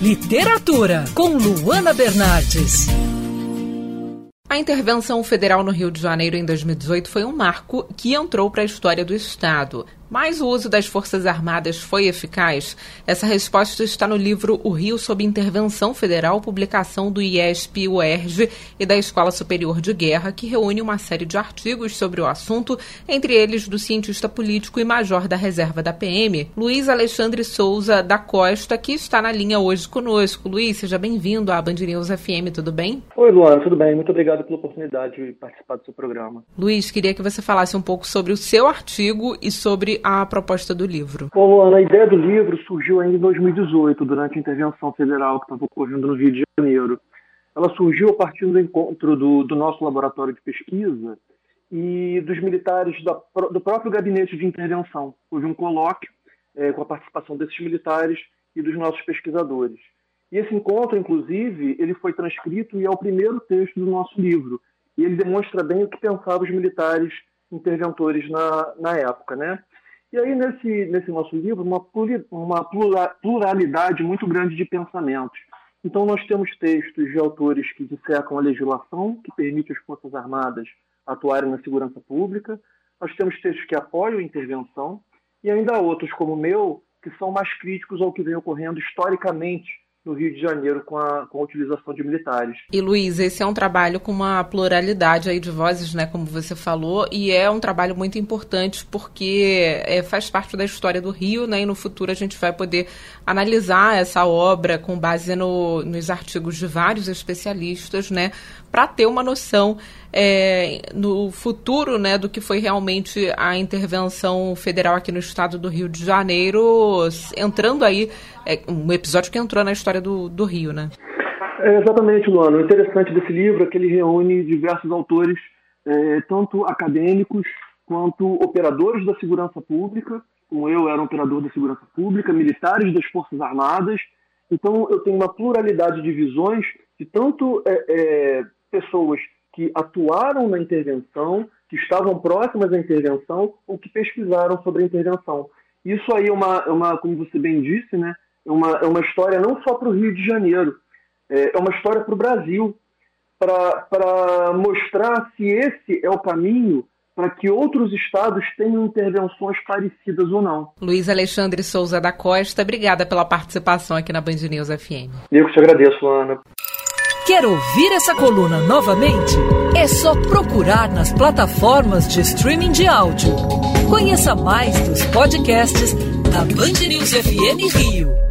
Literatura, com Luana Bernardes. A intervenção federal no Rio de Janeiro em 2018 foi um marco que entrou para a história do Estado. Mas o uso das Forças Armadas foi eficaz? Essa resposta está no livro O Rio sob Intervenção Federal, publicação do IESP UERJ e da Escola Superior de Guerra, que reúne uma série de artigos sobre o assunto, entre eles do cientista político e major da reserva da PM, Luiz Alexandre Souza da Costa, que está na linha hoje conosco. Luiz, seja bem-vindo à Band News FM, tudo bem? Oi, Luana, tudo bem? Muito obrigado pela oportunidade de participar do seu programa. Luiz, queria que você falasse um pouco sobre o seu artigo e sobre a proposta do livro? Bom, Luana, a ideia do livro surgiu ainda em 2018, durante a intervenção federal que estava ocorrendo no Rio de Janeiro. Ela surgiu a partir do encontro do, do nosso laboratório de pesquisa e dos militares da, do próprio gabinete de intervenção. Houve um colóquio é, com a participação desses militares e dos nossos pesquisadores. E esse encontro, inclusive, ele foi transcrito e é o primeiro texto do nosso livro. E ele demonstra bem o que pensavam os militares interventores na, na época, né? E aí, nesse, nesse nosso livro, uma, uma pluralidade muito grande de pensamentos. Então, nós temos textos de autores que dissecam a legislação, que permite às Forças Armadas atuarem na segurança pública. Nós temos textos que apoiam a intervenção. E ainda outros, como o meu, que são mais críticos ao que vem ocorrendo historicamente no Rio de Janeiro com a, com a utilização de militares. E Luiz, esse é um trabalho com uma pluralidade aí de vozes, né, como você falou, e é um trabalho muito importante porque é, faz parte da história do Rio, né, e no futuro a gente vai poder analisar essa obra com base no, nos artigos de vários especialistas, né, para ter uma noção é, no futuro né, do que foi realmente a intervenção federal aqui no estado do Rio de Janeiro, entrando aí, é, um episódio que entrou na história do, do Rio, né? É, exatamente, Luana. O interessante desse livro é que ele reúne diversos autores, é, tanto acadêmicos quanto operadores da segurança pública, como eu era um operador da segurança pública, militares das Forças Armadas. Então, eu tenho uma pluralidade de visões de tanto é, é, pessoas que atuaram na intervenção, que estavam próximas à intervenção ou que pesquisaram sobre a intervenção. Isso aí é uma, é uma como você bem disse, né, uma, é uma história não só para o Rio de Janeiro, é, é uma história para o Brasil, para mostrar se esse é o caminho para que outros estados tenham intervenções parecidas ou não. Luiz Alexandre Souza da Costa, obrigada pela participação aqui na Band News FM. Eu que te agradeço, Ana. Quer ouvir essa coluna novamente? É só procurar nas plataformas de streaming de áudio. Conheça mais dos podcasts da Band News FM Rio.